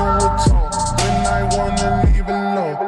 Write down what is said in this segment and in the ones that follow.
to a talk when I wanna leave alone.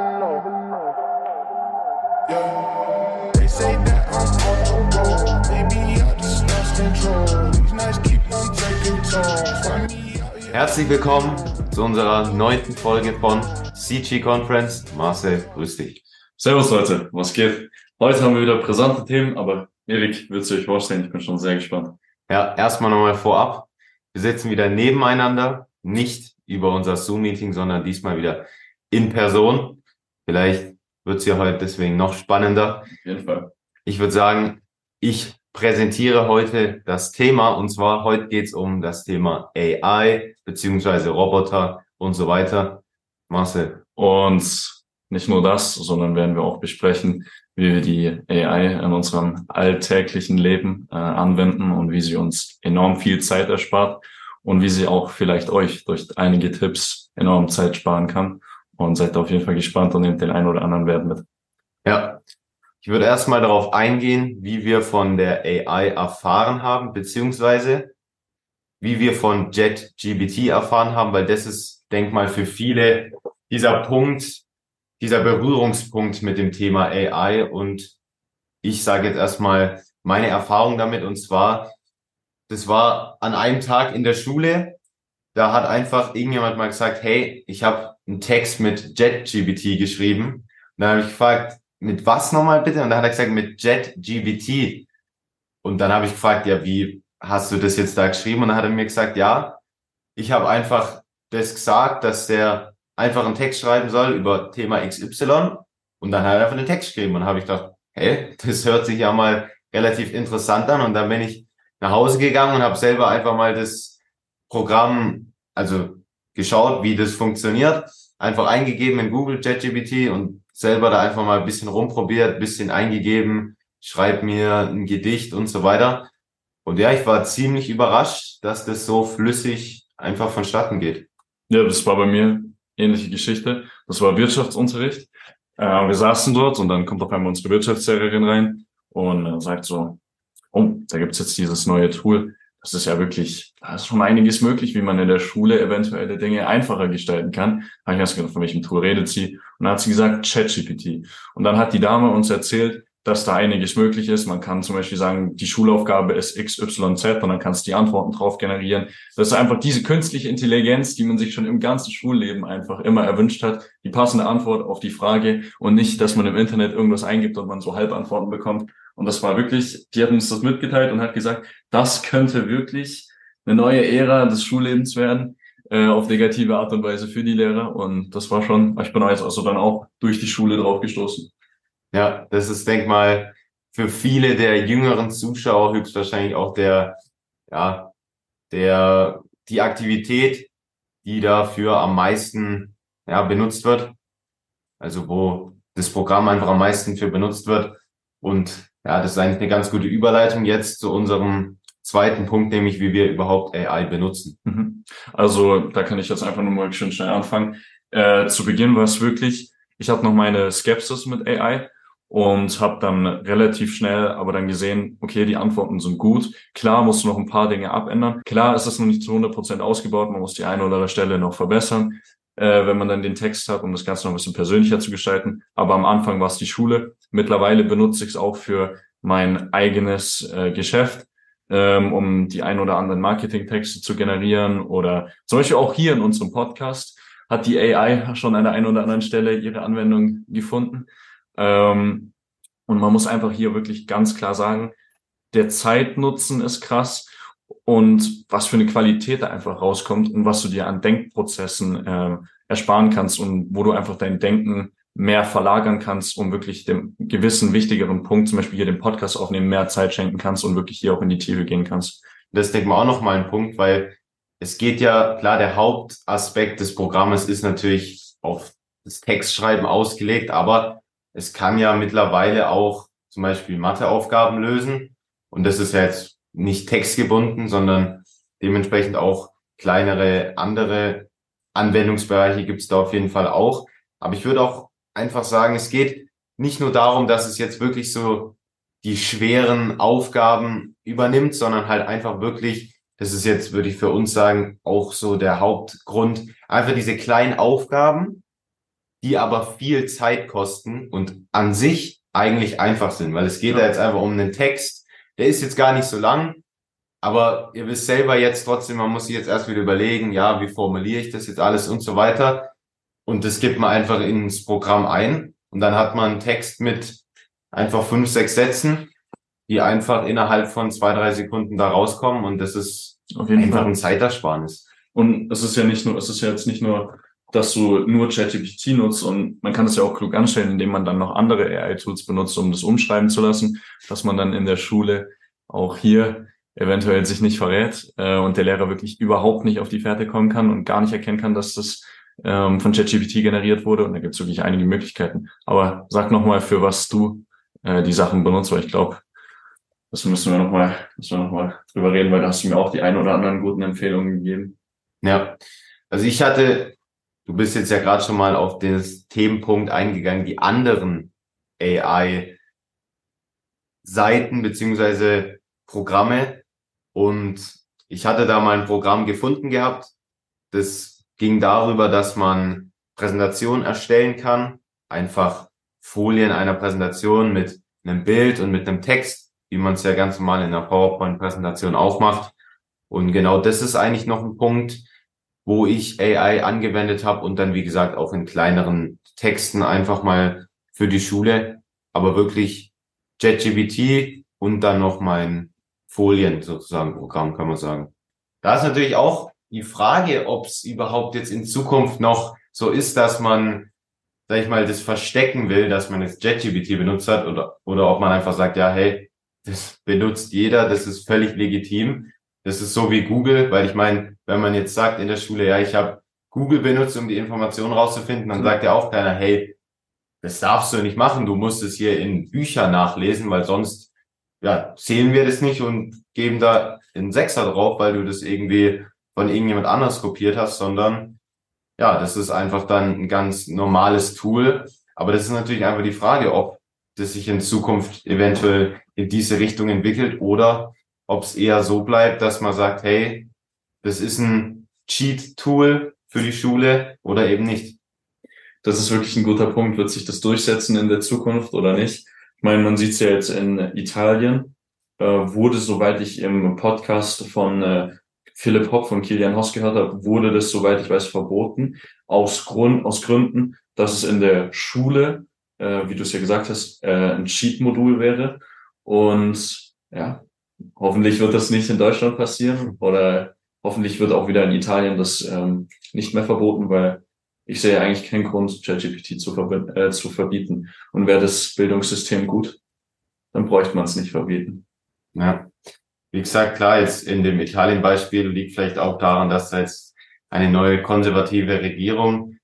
Yeah. They say that I'm on the road. Maybe I just lost control. These nights keep on taking tolls. Find me out here. Herzlich willkommen zu unserer neunten Folge von CG Conference. Marcel, grüß dich. Servus Leute, was geht? Heute haben wir wieder brisante Themen, aber Erik, willst du euch vorstellen? Ich bin schon sehr gespannt. Ja, erstmal nochmal vorab. Wir sitzen wieder nebeneinander, nicht über unser Zoom-Meeting, sondern diesmal wieder in Person. Vielleicht wird es ja heute deswegen noch spannender. Auf jeden Fall. Ich würde sagen, ich präsentiere heute das Thema und zwar heute geht es um das Thema AI beziehungsweise Roboter und so weiter. Marcel, Und nicht nur das, sondern werden wir auch besprechen, wie wir die AI in unserem alltäglichen Leben äh, anwenden und wie sie uns enorm viel Zeit erspart und wie sie auch vielleicht euch durch einige Tipps enorm Zeit sparen kann. Und seid auf jeden Fall gespannt und nehmt den einen oder anderen Wert mit. Ja, ich würde erstmal darauf eingehen, wie wir von der AI erfahren haben, beziehungsweise wie wir von JetGBT erfahren haben, weil das ist, denk mal, für viele dieser Punkt, dieser Berührungspunkt mit dem Thema AI. Und ich sage jetzt erstmal meine Erfahrung damit. Und zwar, das war an einem Tag in der Schule, da hat einfach irgendjemand mal gesagt, hey, ich habe einen Text mit JetGBT geschrieben. Und dann habe ich gefragt, mit was nochmal bitte? Und dann hat er gesagt, mit JetGBT. Und dann habe ich gefragt, ja, wie hast du das jetzt da geschrieben? Und dann hat er mir gesagt, ja, ich habe einfach das gesagt, dass der einfach einen Text schreiben soll über Thema XY. Und dann hat er einfach den Text geschrieben. Und dann habe ich gedacht, hey, das hört sich ja mal relativ interessant an. Und dann bin ich nach Hause gegangen und habe selber einfach mal das Programm, also geschaut, wie das funktioniert, einfach eingegeben in Google ChatGPT und selber da einfach mal ein bisschen rumprobiert, bisschen eingegeben, schreib mir ein Gedicht und so weiter. Und ja, ich war ziemlich überrascht, dass das so flüssig einfach vonstatten geht. Ja, das war bei mir ähnliche Geschichte. Das war Wirtschaftsunterricht. Äh, wir saßen dort und dann kommt auf einmal unsere Wirtschaftslehrerin rein und äh, sagt so, oh, da gibt's jetzt dieses neue Tool. Das ist ja wirklich, da ist schon einiges möglich, wie man in der Schule eventuelle Dinge einfacher gestalten kann. Habe ich erst gedacht, von welchem Tool redet sie? Und dann hat sie gesagt, ChatGPT. Und dann hat die Dame uns erzählt, dass da einiges möglich ist. Man kann zum Beispiel sagen, die Schulaufgabe ist XYZ und dann kannst du die Antworten drauf generieren. Das ist einfach diese künstliche Intelligenz, die man sich schon im ganzen Schulleben einfach immer erwünscht hat. Die passende Antwort auf die Frage und nicht, dass man im Internet irgendwas eingibt und man so Halbantworten bekommt. Und das war wirklich, die hat uns das mitgeteilt und hat gesagt, das könnte wirklich eine neue Ära des Schullebens werden, äh, auf negative Art und Weise für die Lehrer. Und das war schon, ich bin jetzt also dann auch durch die Schule drauf gestoßen. Ja, das ist, denk mal, für viele der jüngeren Zuschauer höchstwahrscheinlich auch der, ja, der, die Aktivität, die dafür am meisten, ja, benutzt wird. Also wo das Programm einfach am meisten für benutzt wird. Und ja, das ist eigentlich eine ganz gute Überleitung jetzt zu unserem zweiten Punkt, nämlich wie wir überhaupt AI benutzen. Mhm. Also da kann ich jetzt einfach nur mal schön schnell anfangen. Äh, zu Beginn war es wirklich, ich hatte noch meine Skepsis mit AI und habe dann relativ schnell aber dann gesehen, okay, die Antworten sind gut. Klar musst du noch ein paar Dinge abändern. Klar ist es noch nicht zu 100 Prozent ausgebaut, man muss die eine oder andere Stelle noch verbessern, äh, wenn man dann den Text hat, um das Ganze noch ein bisschen persönlicher zu gestalten. Aber am Anfang war es die Schule. Mittlerweile benutze ich es auch für mein eigenes äh, Geschäft ähm, um die ein oder anderen Marketingtexte zu generieren oder zum Beispiel auch hier in unserem Podcast hat die AI schon an der einen oder anderen Stelle ihre Anwendung gefunden. Ähm, und man muss einfach hier wirklich ganz klar sagen, der Zeitnutzen ist krass und was für eine Qualität da einfach rauskommt und was du dir an Denkprozessen äh, ersparen kannst und wo du einfach dein Denken mehr verlagern kannst, um wirklich dem gewissen wichtigeren Punkt, zum Beispiel hier den Podcast aufnehmen, mehr Zeit schenken kannst und wirklich hier auch in die Tiefe gehen kannst. Das denke ich auch noch mal ein Punkt, weil es geht ja, klar, der Hauptaspekt des Programmes ist natürlich auf das Textschreiben ausgelegt, aber es kann ja mittlerweile auch zum Beispiel Matheaufgaben lösen. Und das ist ja jetzt nicht textgebunden, sondern dementsprechend auch kleinere andere Anwendungsbereiche gibt es da auf jeden Fall auch. Aber ich würde auch einfach sagen, es geht nicht nur darum, dass es jetzt wirklich so die schweren Aufgaben übernimmt, sondern halt einfach wirklich das ist jetzt, würde ich für uns sagen, auch so der Hauptgrund. Einfach diese kleinen Aufgaben, die aber viel Zeit kosten und an sich eigentlich einfach sind, weil es geht ja. da jetzt einfach um einen Text, der ist jetzt gar nicht so lang, aber ihr wisst selber jetzt trotzdem, man muss sich jetzt erst wieder überlegen, ja, wie formuliere ich das jetzt alles und so weiter. Und das gibt man einfach ins Programm ein und dann hat man einen Text mit einfach fünf, sechs Sätzen, die einfach innerhalb von zwei, drei Sekunden da rauskommen und das ist Auf jeden einfach Fall. ein Zeitersparnis. Und es ist ja nicht nur, es ist ja jetzt nicht nur, dass du nur ChatGPT nutzt und man kann es ja auch klug anstellen, indem man dann noch andere AI-Tools benutzt, um das umschreiben zu lassen, dass man dann in der Schule auch hier eventuell sich nicht verrät äh, und der Lehrer wirklich überhaupt nicht auf die Fährte kommen kann und gar nicht erkennen kann, dass das ähm, von ChatGPT generiert wurde. Und da gibt es wirklich einige Möglichkeiten. Aber sag nochmal, für was du äh, die Sachen benutzt, weil ich glaube, das müssen wir nochmal noch mal drüber reden, weil da hast du mir auch die ein oder anderen guten Empfehlungen gegeben. Ja, also ich hatte, du bist jetzt ja gerade schon mal auf den Themenpunkt eingegangen, die anderen AI-Seiten beziehungsweise Programme, und ich hatte da mal ein Programm gefunden gehabt. Das ging darüber, dass man Präsentationen erstellen kann. Einfach Folien einer Präsentation mit einem Bild und mit einem Text, wie man es ja ganz normal in einer PowerPoint-Präsentation auch macht. Und genau das ist eigentlich noch ein Punkt, wo ich AI angewendet habe und dann, wie gesagt, auch in kleineren Texten einfach mal für die Schule, aber wirklich JetGBT und dann noch mein Folien sozusagen Programm, kann man sagen. Da ist natürlich auch die Frage, ob es überhaupt jetzt in Zukunft noch so ist, dass man, sag ich mal, das verstecken will, dass man jetzt JetGPT benutzt hat oder, oder ob man einfach sagt, ja, hey, das benutzt jeder, das ist völlig legitim. Das ist so wie Google, weil ich meine, wenn man jetzt sagt in der Schule, ja, ich habe Google benutzt, um die Informationen rauszufinden, dann sagt ja auch keiner, hey, das darfst du nicht machen, du musst es hier in Büchern nachlesen, weil sonst ja, zählen wir das nicht und geben da einen Sechser drauf, weil du das irgendwie von irgendjemand anders kopiert hast, sondern ja, das ist einfach dann ein ganz normales Tool. Aber das ist natürlich einfach die Frage, ob das sich in Zukunft eventuell in diese Richtung entwickelt oder ob es eher so bleibt, dass man sagt, hey, das ist ein Cheat-Tool für die Schule oder eben nicht. Das ist wirklich ein guter Punkt. Wird sich das durchsetzen in der Zukunft oder nicht? Ich meine, man sieht es ja jetzt in Italien, äh, wurde, soweit ich im Podcast von äh, Philipp Hopp von Kilian Hoss gehört habe, wurde das, soweit ich weiß, verboten, aus, Grund, aus Gründen, dass es in der Schule, äh, wie du es ja gesagt hast, äh, ein Cheat-Modul wäre. Und ja, hoffentlich wird das nicht in Deutschland passieren oder hoffentlich wird auch wieder in Italien das ähm, nicht mehr verboten, weil ich sehe eigentlich keinen Grund, ChatGPT zu, äh, zu verbieten. Und wäre das Bildungssystem gut, dann bräuchte man es nicht verbieten. Ja. Wie gesagt, klar, jetzt in dem Italien-Beispiel liegt vielleicht auch daran, dass da jetzt eine neue konservative Regierung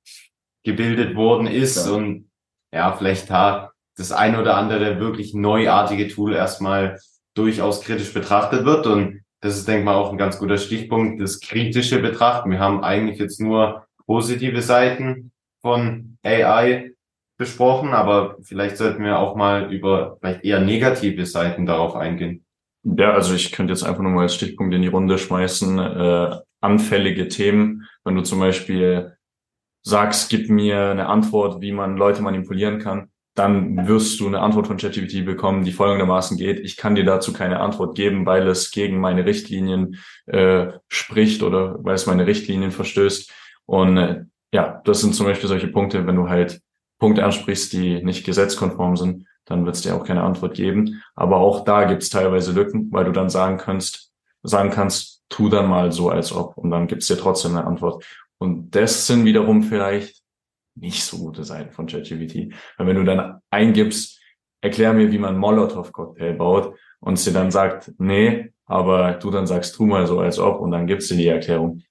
gebildet worden ist ja. und ja, vielleicht da das ein oder andere wirklich neuartige Tool erstmal durchaus kritisch betrachtet wird. Und das ist, denke ich mal, auch ein ganz guter Stichpunkt, das kritische Betrachten. Wir haben eigentlich jetzt nur positive Seiten von AI besprochen, aber vielleicht sollten wir auch mal über vielleicht eher negative Seiten darauf eingehen. Ja, also ich könnte jetzt einfach nur mal als Stichpunkt in die Runde schmeißen, äh, anfällige Themen. Wenn du zum Beispiel sagst, gib mir eine Antwort, wie man Leute manipulieren kann, dann wirst du eine Antwort von ChatGPT bekommen, die folgendermaßen geht. Ich kann dir dazu keine Antwort geben, weil es gegen meine Richtlinien äh, spricht oder weil es meine Richtlinien verstößt. Und äh, ja, das sind zum Beispiel solche Punkte, wenn du halt Punkte ansprichst, die nicht gesetzkonform sind, dann wird es dir auch keine Antwort geben. Aber auch da gibt es teilweise Lücken, weil du dann sagen kannst, sagen kannst, tu dann mal so, als ob. Und dann gibt es dir trotzdem eine Antwort. Und das sind wiederum vielleicht nicht so gute Seiten von ChatGPT. Weil wenn du dann eingibst, erklär mir, wie man Molotow-Cocktail baut und sie dann sagt, nee, aber du dann sagst, tu mal so, als ob, und dann gibst du die Erklärung.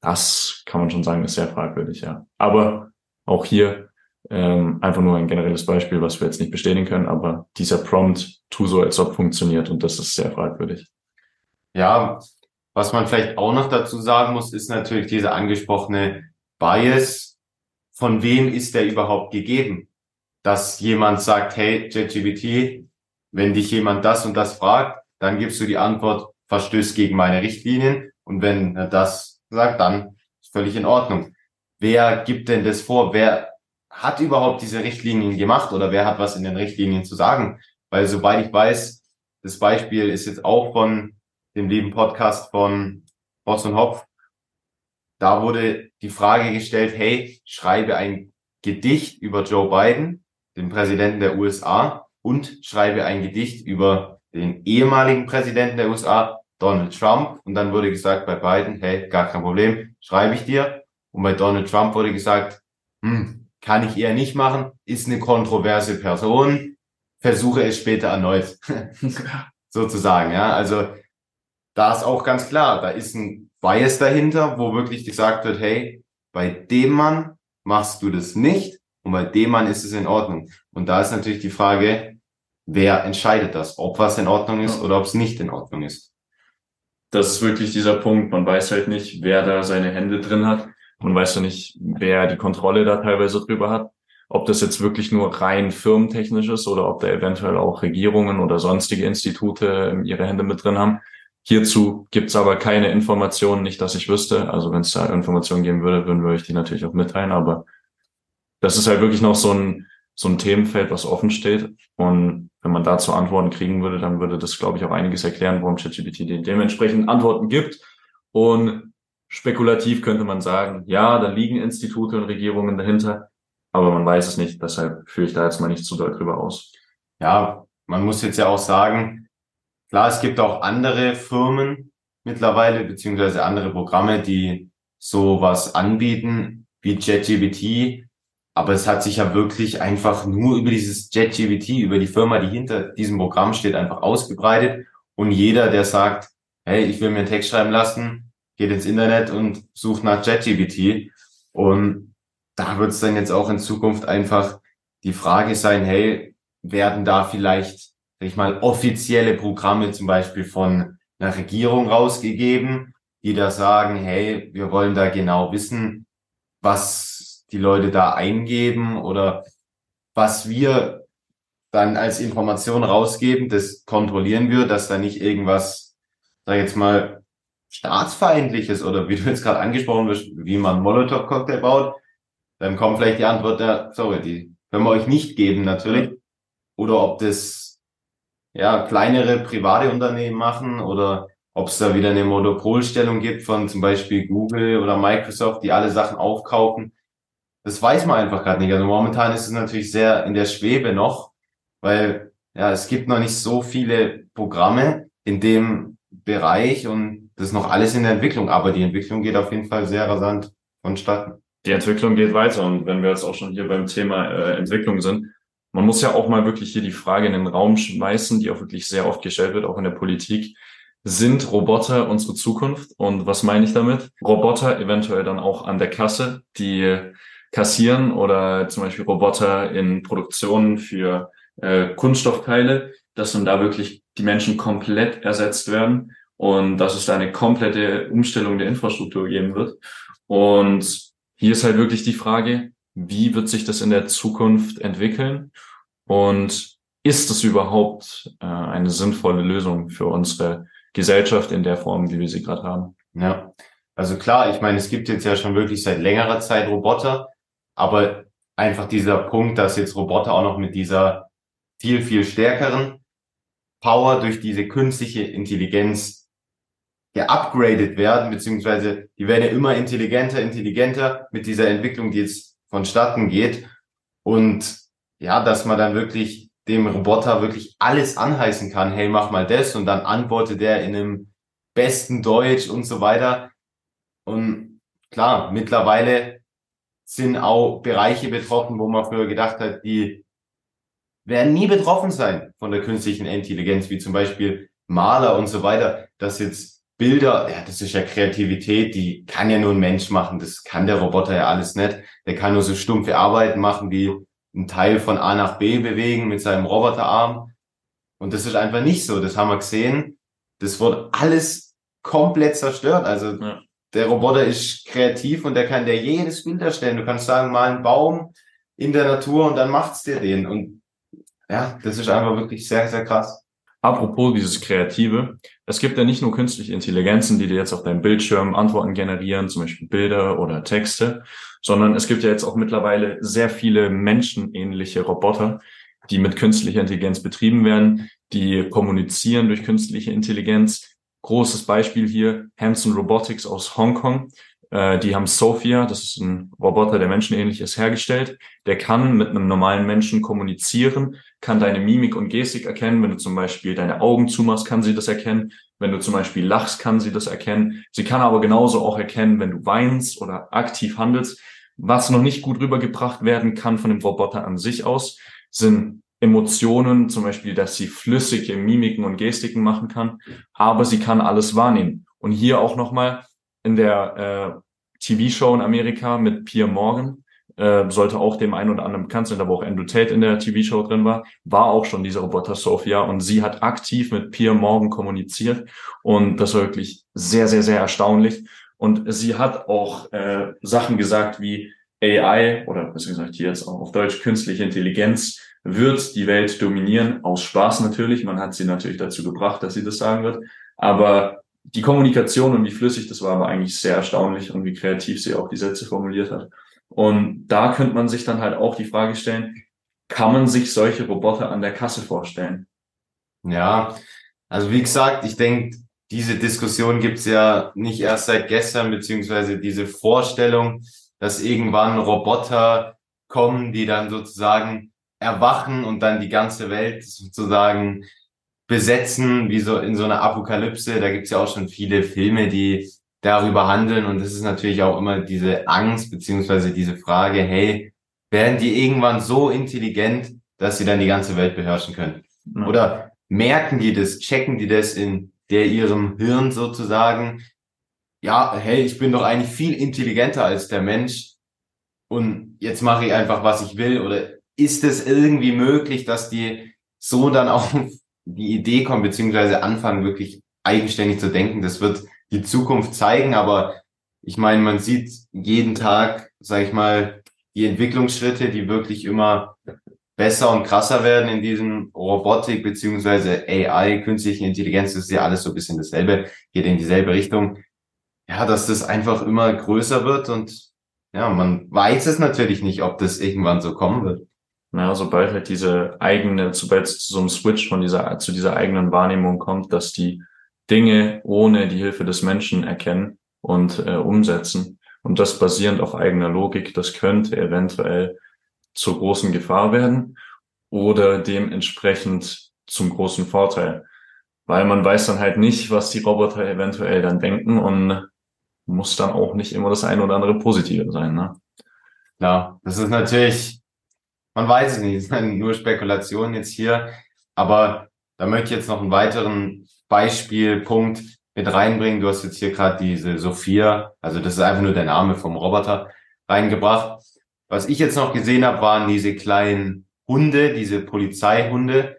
Das kann man schon sagen, ist sehr fragwürdig, ja. Aber auch hier ähm, einfach nur ein generelles Beispiel, was wir jetzt nicht bestätigen können, aber dieser Prompt, tu so, als ob funktioniert und das ist sehr fragwürdig. Ja, was man vielleicht auch noch dazu sagen muss, ist natürlich dieser angesprochene Bias. Von wem ist der überhaupt gegeben? Dass jemand sagt, hey, JetGBT, wenn dich jemand das und das fragt, dann gibst du die Antwort, verstößt gegen meine Richtlinien Und wenn er das sagt, dann ist völlig in Ordnung. Wer gibt denn das vor? Wer hat überhaupt diese Richtlinien gemacht oder wer hat was in den Richtlinien zu sagen? Weil soweit ich weiß, das Beispiel ist jetzt auch von dem lieben Podcast von Boss und Hopf. Da wurde die Frage gestellt, hey, schreibe ein Gedicht über Joe Biden, den Präsidenten der USA, und schreibe ein Gedicht über den ehemaligen Präsidenten der USA, Donald Trump. Und dann wurde gesagt bei Biden, hey, gar kein Problem, schreibe ich dir. Und bei Donald Trump wurde gesagt, hm, kann ich eher nicht machen, ist eine kontroverse Person, versuche es später erneut. Sozusagen, ja. Also da ist auch ganz klar, da ist ein Bias dahinter, wo wirklich gesagt wird, hey, bei dem Mann machst du das nicht und bei dem Mann ist es in Ordnung. Und da ist natürlich die Frage, wer entscheidet das, ob was in Ordnung ist oder ob es nicht in Ordnung ist. Das ist wirklich dieser Punkt. Man weiß halt nicht, wer da seine Hände drin hat. Man weiß ja nicht, wer die Kontrolle da teilweise drüber hat. Ob das jetzt wirklich nur rein firmentechnisch ist oder ob da eventuell auch Regierungen oder sonstige Institute ihre Hände mit drin haben. Hierzu gibt's aber keine Informationen, nicht dass ich wüsste. Also wenn es da Informationen geben würde, würden wir euch die natürlich auch mitteilen. Aber das ist halt wirklich noch so ein, so ein Themenfeld, was offen steht. Und wenn man dazu Antworten kriegen würde, dann würde das, glaube ich, auch einiges erklären, warum ChatGPT dementsprechend Antworten gibt. Und spekulativ könnte man sagen, ja, da liegen Institute und Regierungen dahinter, aber man weiß es nicht. Deshalb führe ich da jetzt mal nicht zu doll drüber aus. Ja, man muss jetzt ja auch sagen, klar, es gibt auch andere Firmen mittlerweile, beziehungsweise andere Programme, die sowas anbieten, wie ChatGPT, aber es hat sich ja wirklich einfach nur über dieses JetGBT, über die Firma, die hinter diesem Programm steht, einfach ausgebreitet. Und jeder, der sagt, hey, ich will mir einen Text schreiben lassen, geht ins Internet und sucht nach JetGBT. Und da wird es dann jetzt auch in Zukunft einfach die Frage sein, hey, werden da vielleicht, sag ich mal, offizielle Programme zum Beispiel von einer Regierung rausgegeben, die da sagen, hey, wir wollen da genau wissen, was die Leute da eingeben oder was wir dann als Information rausgeben, das kontrollieren wir, dass da nicht irgendwas, sag ich jetzt mal, staatsfeindliches oder wie du jetzt gerade angesprochen wirst, wie man Molotow-Cocktail baut, dann kommt vielleicht die Antwort, ja, sorry, die können wir euch nicht geben natürlich. Oder ob das ja kleinere private Unternehmen machen oder ob es da wieder eine Monopolstellung gibt von zum Beispiel Google oder Microsoft, die alle Sachen aufkaufen das weiß man einfach gerade nicht. Also momentan ist es natürlich sehr in der Schwebe noch, weil ja, es gibt noch nicht so viele Programme in dem Bereich und das ist noch alles in der Entwicklung, aber die Entwicklung geht auf jeden Fall sehr rasant vonstatten. Die Entwicklung geht weiter und wenn wir jetzt auch schon hier beim Thema äh, Entwicklung sind, man muss ja auch mal wirklich hier die Frage in den Raum schmeißen, die auch wirklich sehr oft gestellt wird, auch in der Politik. Sind Roboter unsere Zukunft? Und was meine ich damit? Roboter eventuell dann auch an der Kasse, die kassieren oder zum Beispiel Roboter in Produktionen für äh, Kunststoffteile, dass dann da wirklich die Menschen komplett ersetzt werden und dass es da eine komplette Umstellung der Infrastruktur geben wird. Und hier ist halt wirklich die Frage, wie wird sich das in der Zukunft entwickeln und ist es überhaupt äh, eine sinnvolle Lösung für unsere Gesellschaft in der Form, wie wir sie gerade haben? Ja, also klar, ich meine, es gibt jetzt ja schon wirklich seit längerer Zeit Roboter, aber einfach dieser Punkt, dass jetzt Roboter auch noch mit dieser viel, viel stärkeren Power durch diese künstliche Intelligenz geupgradet werden, beziehungsweise die werden ja immer intelligenter, intelligenter mit dieser Entwicklung, die jetzt vonstatten geht. Und ja, dass man dann wirklich dem Roboter wirklich alles anheißen kann, hey, mach mal das und dann antwortet er in einem besten Deutsch und so weiter. Und klar, mittlerweile sind auch Bereiche betroffen, wo man früher gedacht hat, die werden nie betroffen sein von der künstlichen Intelligenz, wie zum Beispiel Maler und so weiter, dass jetzt Bilder, ja, das ist ja Kreativität, die kann ja nur ein Mensch machen, das kann der Roboter ja alles nicht. Der kann nur so stumpfe Arbeiten machen, wie ein Teil von A nach B bewegen mit seinem Roboterarm. Und das ist einfach nicht so, das haben wir gesehen. Das wurde alles komplett zerstört. Also ja der Roboter ist kreativ und der kann dir jedes Bild erstellen. Du kannst sagen, mal einen Baum in der Natur und dann macht's dir den. Und ja, das ist einfach wirklich sehr, sehr krass. Apropos dieses Kreative, es gibt ja nicht nur künstliche Intelligenzen, die dir jetzt auf deinem Bildschirm Antworten generieren, zum Beispiel Bilder oder Texte, sondern es gibt ja jetzt auch mittlerweile sehr viele menschenähnliche Roboter, die mit künstlicher Intelligenz betrieben werden, die kommunizieren durch künstliche Intelligenz. Großes Beispiel hier, Hanson Robotics aus Hongkong. Äh, die haben Sophia, das ist ein Roboter, der menschenähnlich ist, hergestellt. Der kann mit einem normalen Menschen kommunizieren, kann deine Mimik und Gestik erkennen. Wenn du zum Beispiel deine Augen zumachst, kann sie das erkennen. Wenn du zum Beispiel lachst, kann sie das erkennen. Sie kann aber genauso auch erkennen, wenn du weinst oder aktiv handelst. Was noch nicht gut rübergebracht werden kann von dem Roboter an sich aus, sind Emotionen, zum Beispiel, dass sie flüssige Mimiken und Gestiken machen kann, aber sie kann alles wahrnehmen. Und hier auch nochmal, in der äh, TV-Show in Amerika mit Pierre Morgan, äh, sollte auch dem einen oder anderen bekannt sein, da wo auch Andrew Tate in der TV-Show drin war, war auch schon diese Roboter Sophia und sie hat aktiv mit Pierre Morgan kommuniziert und das war wirklich sehr, sehr, sehr erstaunlich. Und sie hat auch äh, Sachen gesagt wie AI oder besser gesagt hier jetzt auch auf Deutsch künstliche Intelligenz wird die Welt dominieren, aus Spaß natürlich. Man hat sie natürlich dazu gebracht, dass sie das sagen wird. Aber die Kommunikation und wie flüssig das war, war eigentlich sehr erstaunlich und wie kreativ sie auch die Sätze formuliert hat. Und da könnte man sich dann halt auch die Frage stellen, kann man sich solche Roboter an der Kasse vorstellen? Ja, also wie gesagt, ich denke, diese Diskussion gibt's ja nicht erst seit gestern, beziehungsweise diese Vorstellung, dass irgendwann Roboter kommen, die dann sozusagen erwachen und dann die ganze Welt sozusagen besetzen, wie so in so einer Apokalypse. Da gibt's ja auch schon viele Filme, die darüber handeln. Und das ist natürlich auch immer diese Angst beziehungsweise diese Frage, hey, werden die irgendwann so intelligent, dass sie dann die ganze Welt beherrschen können? Ja. Oder merken die das, checken die das in der ihrem Hirn sozusagen? Ja, hey, ich bin doch eigentlich viel intelligenter als der Mensch und jetzt mache ich einfach, was ich will. Oder ist es irgendwie möglich, dass die so dann auch die Idee kommt, beziehungsweise anfangen, wirklich eigenständig zu denken. Das wird die Zukunft zeigen, aber ich meine, man sieht jeden Tag, sag ich mal, die Entwicklungsschritte, die wirklich immer besser und krasser werden in diesem Robotik beziehungsweise AI, künstliche Intelligenz, das ist ja alles so ein bisschen dasselbe, geht in dieselbe Richtung. Ja, dass das einfach immer größer wird und ja, man weiß es natürlich nicht, ob das irgendwann so kommen wird. Ja, sobald halt diese eigene, sobald es zu so einem Switch von dieser, zu dieser eigenen Wahrnehmung kommt, dass die Dinge ohne die Hilfe des Menschen erkennen und äh, umsetzen und das basierend auf eigener Logik, das könnte eventuell zur großen Gefahr werden oder dementsprechend zum großen Vorteil, weil man weiß dann halt nicht, was die Roboter eventuell dann denken und muss dann auch nicht immer das eine oder andere Positive sein. Ne? Ja, das ist natürlich man weiß es nicht, es sind nur Spekulationen jetzt hier. Aber da möchte ich jetzt noch einen weiteren Beispielpunkt mit reinbringen. Du hast jetzt hier gerade diese Sophia, also das ist einfach nur der Name vom Roboter, reingebracht. Was ich jetzt noch gesehen habe, waren diese kleinen Hunde, diese Polizeihunde.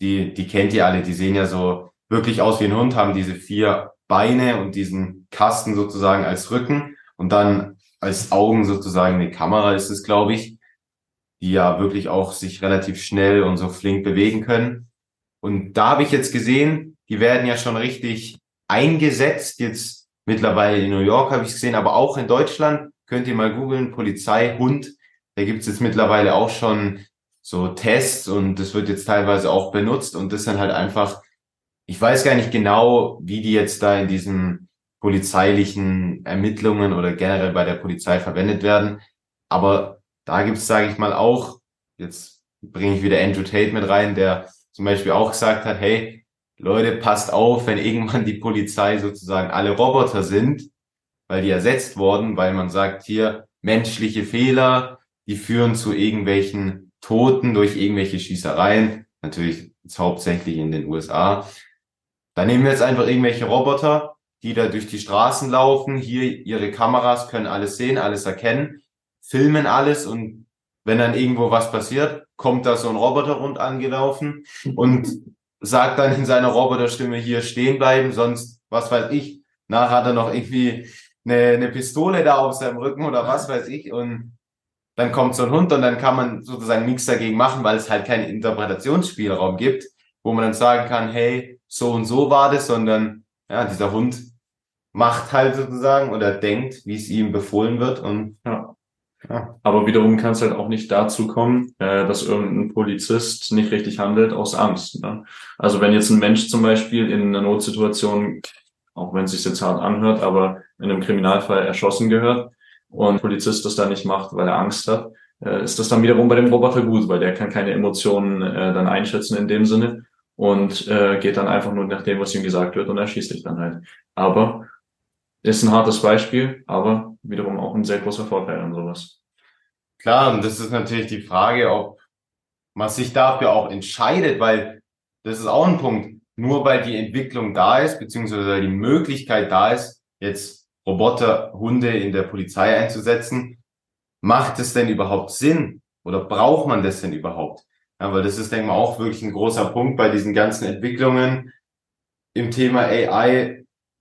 Die, die kennt ihr alle, die sehen ja so wirklich aus wie ein Hund, haben diese vier Beine und diesen Kasten sozusagen als Rücken und dann als Augen sozusagen eine Kamera ist es, glaube ich die ja wirklich auch sich relativ schnell und so flink bewegen können. Und da habe ich jetzt gesehen, die werden ja schon richtig eingesetzt. Jetzt mittlerweile in New York habe ich gesehen, aber auch in Deutschland könnt ihr mal googeln, Polizeihund. Da gibt es jetzt mittlerweile auch schon so Tests und das wird jetzt teilweise auch benutzt und das sind halt einfach, ich weiß gar nicht genau, wie die jetzt da in diesen polizeilichen Ermittlungen oder generell bei der Polizei verwendet werden, aber da gibt's, sage ich mal, auch, jetzt bringe ich wieder Andrew Tate mit rein, der zum Beispiel auch gesagt hat, hey, Leute, passt auf, wenn irgendwann die Polizei sozusagen alle Roboter sind, weil die ersetzt wurden, weil man sagt hier, menschliche Fehler, die führen zu irgendwelchen Toten durch irgendwelche Schießereien, natürlich hauptsächlich in den USA. Dann nehmen wir jetzt einfach irgendwelche Roboter, die da durch die Straßen laufen, hier ihre Kameras können alles sehen, alles erkennen filmen alles und wenn dann irgendwo was passiert, kommt da so ein Roboter rund angelaufen und sagt dann in seiner Roboterstimme hier stehen bleiben, sonst, was weiß ich, nachher hat er noch irgendwie eine, eine Pistole da auf seinem Rücken oder was weiß ich und dann kommt so ein Hund und dann kann man sozusagen nichts dagegen machen, weil es halt keinen Interpretationsspielraum gibt. wo man dann sagen kann, hey, so und so war das, sondern ja, dieser Hund macht halt sozusagen oder denkt, wie es ihm befohlen wird und ja. Aber wiederum kann es halt auch nicht dazu kommen, äh, dass irgendein Polizist nicht richtig handelt aus Angst. Ne? Also wenn jetzt ein Mensch zum Beispiel in einer Notsituation, auch wenn es sich jetzt hart anhört, aber in einem Kriminalfall erschossen gehört und Polizist das da nicht macht, weil er Angst hat, äh, ist das dann wiederum bei dem Roboter gut, weil der kann keine Emotionen äh, dann einschätzen in dem Sinne und äh, geht dann einfach nur nach dem, was ihm gesagt wird und erschießt dich dann halt. Aber ist ein hartes Beispiel, aber wiederum auch ein sehr großer Vorteil an sowas. Klar, und das ist natürlich die Frage, ob man sich dafür auch entscheidet, weil das ist auch ein Punkt. Nur weil die Entwicklung da ist, beziehungsweise die Möglichkeit da ist, jetzt Roboter, Hunde in der Polizei einzusetzen, macht es denn überhaupt Sinn? Oder braucht man das denn überhaupt? Ja, weil das ist, denke ich mal, auch wirklich ein großer Punkt bei diesen ganzen Entwicklungen im Thema AI,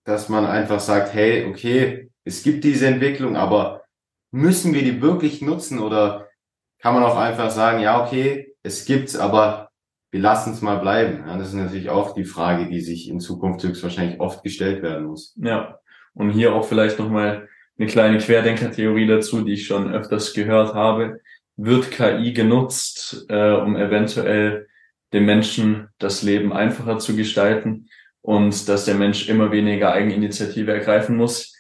dass man einfach sagt, hey, okay, es gibt diese Entwicklung, aber müssen wir die wirklich nutzen oder kann man auch einfach sagen, ja, okay, es gibt's, aber wir lassen es mal bleiben. Ja, das ist natürlich auch die Frage, die sich in Zukunft höchstwahrscheinlich oft gestellt werden muss. Ja, und hier auch vielleicht nochmal eine kleine Querdenkertheorie dazu, die ich schon öfters gehört habe. Wird KI genutzt, äh, um eventuell dem Menschen das Leben einfacher zu gestalten? Und dass der Mensch immer weniger Eigeninitiative ergreifen muss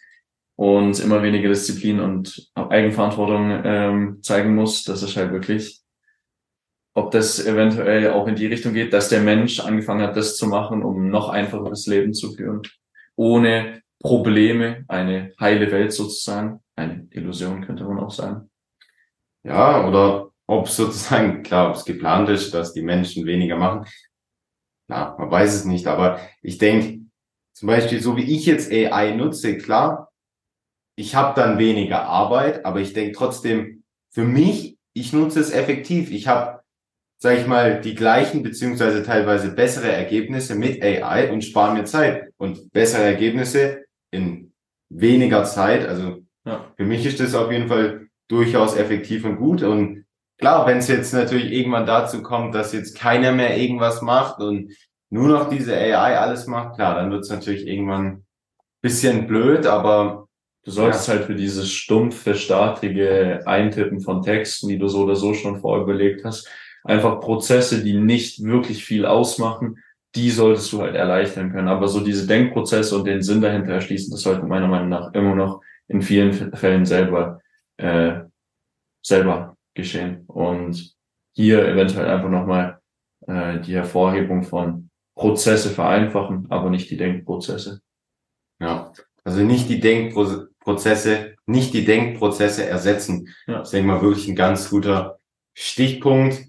und immer weniger Disziplin und Eigenverantwortung ähm, zeigen muss. Das ist halt wirklich, ob das eventuell auch in die Richtung geht, dass der Mensch angefangen hat, das zu machen, um noch einfacheres Leben zu führen, ohne Probleme, eine heile Welt sozusagen, eine Illusion könnte man auch sagen. Ja, oder ob sozusagen, klar, ob es geplant ist, dass die Menschen weniger machen na, man weiß es nicht, aber ich denke, zum Beispiel, so wie ich jetzt AI nutze, klar, ich habe dann weniger Arbeit, aber ich denke trotzdem, für mich, ich nutze es effektiv. Ich habe, sage ich mal, die gleichen beziehungsweise teilweise bessere Ergebnisse mit AI und spare mir Zeit. Und bessere Ergebnisse in weniger Zeit. Also ja. für mich ist das auf jeden Fall durchaus effektiv und gut. Und Klar, wenn es jetzt natürlich irgendwann dazu kommt, dass jetzt keiner mehr irgendwas macht und nur noch diese AI alles macht, klar, dann wird es natürlich irgendwann bisschen blöd, aber Du solltest ja. halt für dieses stumpfe, statige Eintippen von Texten, die du so oder so schon vorüberlegt hast, einfach Prozesse, die nicht wirklich viel ausmachen, die solltest du halt erleichtern können. Aber so diese Denkprozesse und den Sinn dahinter erschließen, das sollte meiner Meinung nach immer noch in vielen Fällen selber, äh, selber geschehen. Und hier eventuell einfach nochmal äh, die Hervorhebung von Prozesse vereinfachen, aber nicht die Denkprozesse. Ja, also nicht die Denkprozesse, nicht die Denkprozesse ersetzen. Ja. Das ist, denke ich mal, wirklich ein ganz guter Stichpunkt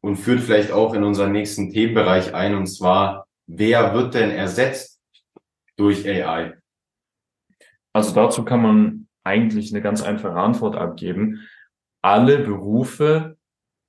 und führt vielleicht auch in unseren nächsten Themenbereich ein, und zwar, wer wird denn ersetzt durch AI? Also dazu kann man eigentlich eine ganz einfache Antwort abgeben alle Berufe,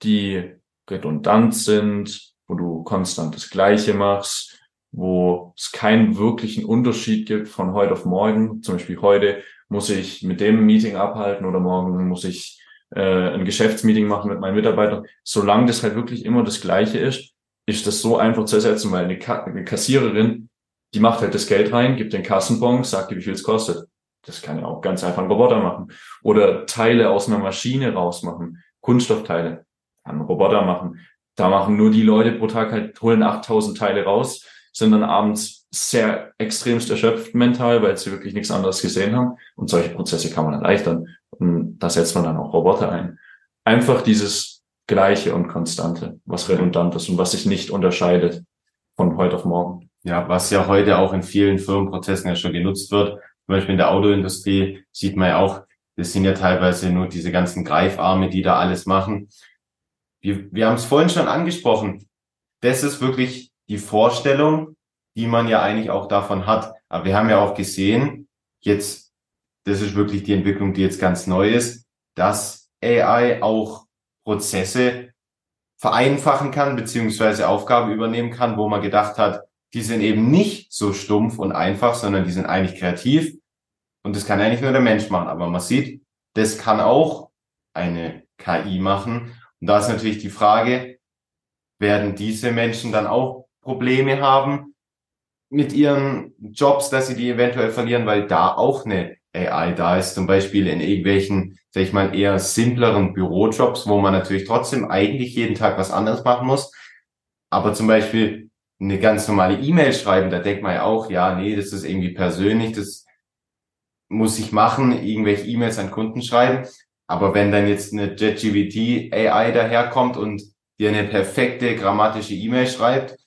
die redundant sind, wo du konstant das Gleiche machst, wo es keinen wirklichen Unterschied gibt von heute auf morgen. Zum Beispiel heute muss ich mit dem Meeting abhalten oder morgen muss ich äh, ein Geschäftsmeeting machen mit meinen Mitarbeitern. Solange das halt wirklich immer das Gleiche ist, ist das so einfach zu ersetzen, weil eine, Ka eine Kassiererin, die macht halt das Geld rein, gibt den Kassenbon, sagt dir, wie viel es kostet. Das kann ja auch ganz einfach ein Roboter machen. Oder Teile aus einer Maschine rausmachen. Kunststoffteile. Kann ein Roboter machen. Da machen nur die Leute pro Tag halt, holen 8000 Teile raus, sind dann abends sehr extremst erschöpft mental, weil sie wirklich nichts anderes gesehen haben. Und solche Prozesse kann man erleichtern. Und da setzt man dann auch Roboter ein. Einfach dieses Gleiche und Konstante, was redundant ist und was sich nicht unterscheidet von heute auf morgen. Ja, was ja heute auch in vielen Firmenprozessen ja schon genutzt wird, zum Beispiel in der Autoindustrie sieht man ja auch, das sind ja teilweise nur diese ganzen Greifarme, die da alles machen. Wir, wir haben es vorhin schon angesprochen. Das ist wirklich die Vorstellung, die man ja eigentlich auch davon hat. Aber wir haben ja auch gesehen, jetzt, das ist wirklich die Entwicklung, die jetzt ganz neu ist, dass AI auch Prozesse vereinfachen kann, beziehungsweise Aufgaben übernehmen kann, wo man gedacht hat, die sind eben nicht so stumpf und einfach, sondern die sind eigentlich kreativ. Und das kann eigentlich nur der Mensch machen. Aber man sieht, das kann auch eine KI machen. Und da ist natürlich die Frage, werden diese Menschen dann auch Probleme haben mit ihren Jobs, dass sie die eventuell verlieren, weil da auch eine AI da ist, zum Beispiel in irgendwelchen, sag ich mal, eher simpleren Bürojobs, wo man natürlich trotzdem eigentlich jeden Tag was anderes machen muss. Aber zum Beispiel eine ganz normale E-Mail schreiben, da denkt man ja auch, ja, nee, das ist irgendwie persönlich, das muss ich machen, irgendwelche E-Mails an Kunden schreiben. Aber wenn dann jetzt eine JetGPT AI daherkommt und dir eine perfekte grammatische E-Mail schreibt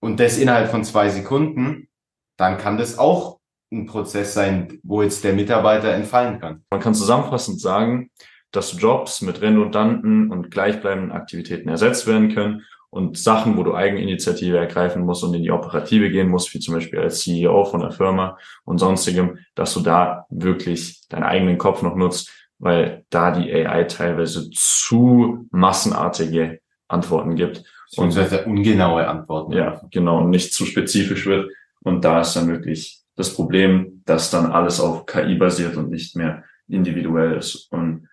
und das innerhalb von zwei Sekunden, dann kann das auch ein Prozess sein, wo jetzt der Mitarbeiter entfallen kann. Man kann zusammenfassend sagen, dass Jobs mit redundanten und gleichbleibenden Aktivitäten ersetzt werden können und Sachen, wo du Eigeninitiative ergreifen musst und in die Operative gehen musst, wie zum Beispiel als CEO von der Firma und sonstigem, dass du da wirklich deinen eigenen Kopf noch nutzt, weil da die AI teilweise zu massenartige Antworten gibt. Und ungenaue Antworten. Ja, genau, und nicht zu spezifisch wird. Und da ist dann wirklich das Problem, dass dann alles auf KI basiert und nicht mehr individuell ist. Und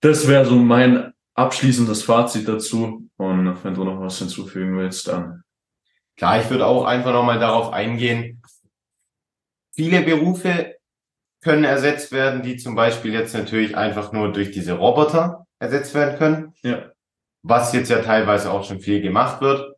das wäre so mein abschließendes Fazit dazu. Und wenn du noch was hinzufügen willst, dann. Klar, ich würde auch einfach nochmal darauf eingehen. Viele Berufe können ersetzt werden, die zum Beispiel jetzt natürlich einfach nur durch diese Roboter ersetzt werden können. Ja. Was jetzt ja teilweise auch schon viel gemacht wird.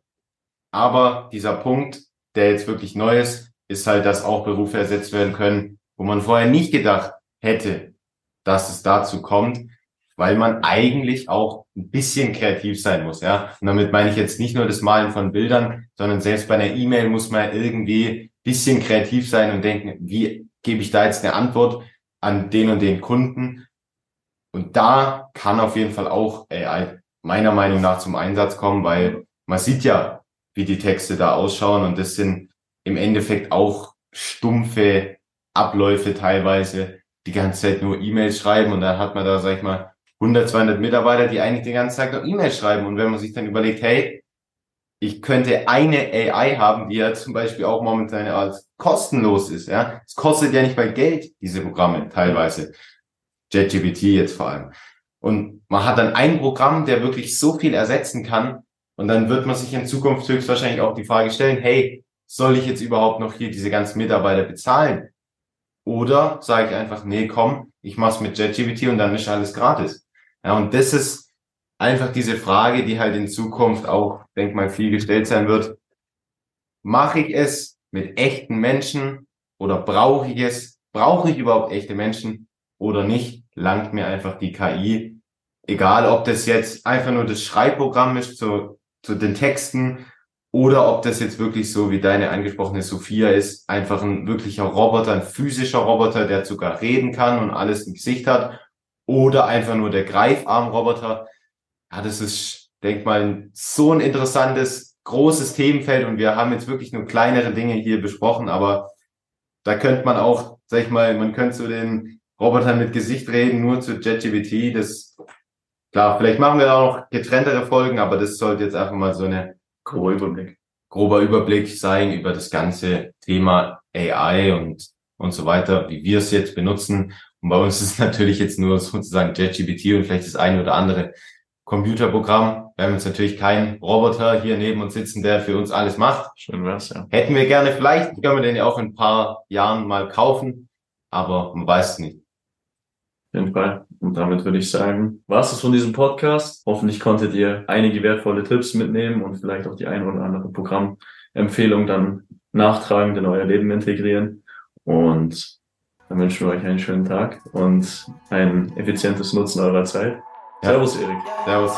Aber dieser Punkt, der jetzt wirklich neu ist, ist halt, dass auch Berufe ersetzt werden können, wo man vorher nicht gedacht hätte, dass es dazu kommt weil man eigentlich auch ein bisschen kreativ sein muss, ja. Und damit meine ich jetzt nicht nur das Malen von Bildern, sondern selbst bei einer E-Mail muss man irgendwie bisschen kreativ sein und denken, wie gebe ich da jetzt eine Antwort an den und den Kunden? Und da kann auf jeden Fall auch AI meiner Meinung nach zum Einsatz kommen, weil man sieht ja, wie die Texte da ausschauen und das sind im Endeffekt auch stumpfe Abläufe teilweise, die ganze Zeit nur E-Mails schreiben und dann hat man da, sag ich mal, 100, 200 Mitarbeiter, die eigentlich den ganzen Tag noch E-Mails schreiben. Und wenn man sich dann überlegt, hey, ich könnte eine AI haben, die ja zum Beispiel auch momentan als kostenlos ist, ja. Es kostet ja nicht mal Geld, diese Programme teilweise. JetGPT jetzt vor allem. Und man hat dann ein Programm, der wirklich so viel ersetzen kann. Und dann wird man sich in Zukunft höchstwahrscheinlich auch die Frage stellen, hey, soll ich jetzt überhaupt noch hier diese ganzen Mitarbeiter bezahlen? Oder sage ich einfach, nee, komm, ich mach's mit JetGPT und dann ist alles gratis. Ja, und das ist einfach diese Frage, die halt in Zukunft auch, denk mal, viel gestellt sein wird. Mache ich es mit echten Menschen oder brauche ich es? Brauche ich überhaupt echte Menschen oder nicht? Langt mir einfach die KI. Egal, ob das jetzt einfach nur das Schreibprogramm ist zu, zu den Texten oder ob das jetzt wirklich so wie deine angesprochene Sophia ist, einfach ein wirklicher Roboter, ein physischer Roboter, der sogar reden kann und alles im Gesicht hat oder einfach nur der Greifarmroboter. Ja, das ist, denk mal, so ein interessantes, großes Themenfeld und wir haben jetzt wirklich nur kleinere Dinge hier besprochen, aber da könnte man auch, sag ich mal, man könnte zu den Robotern mit Gesicht reden, nur zu JetGPT, das, klar, vielleicht machen wir auch noch getrenntere Folgen, aber das sollte jetzt einfach mal so eine grober Überblick, grober Überblick sein über das ganze Thema AI und, und so weiter, wie wir es jetzt benutzen und bei uns ist natürlich jetzt nur sozusagen JetGPT und vielleicht das eine oder andere Computerprogramm. Wir haben jetzt natürlich keinen Roboter hier neben uns sitzen, der für uns alles macht. Schön wär's, ja. Hätten wir gerne, vielleicht können wir den ja auch in ein paar Jahren mal kaufen, aber man weiß es nicht. Auf jeden Fall. Und damit würde ich sagen, was es von diesem Podcast. Hoffentlich konntet ihr einige wertvolle Tipps mitnehmen und vielleicht auch die ein oder andere Programmempfehlung dann nachtragend in euer Leben integrieren. Und dann wünschen wir euch einen schönen Tag und ein effizientes Nutzen eurer Zeit. Ja. Servus, Erik. Servus.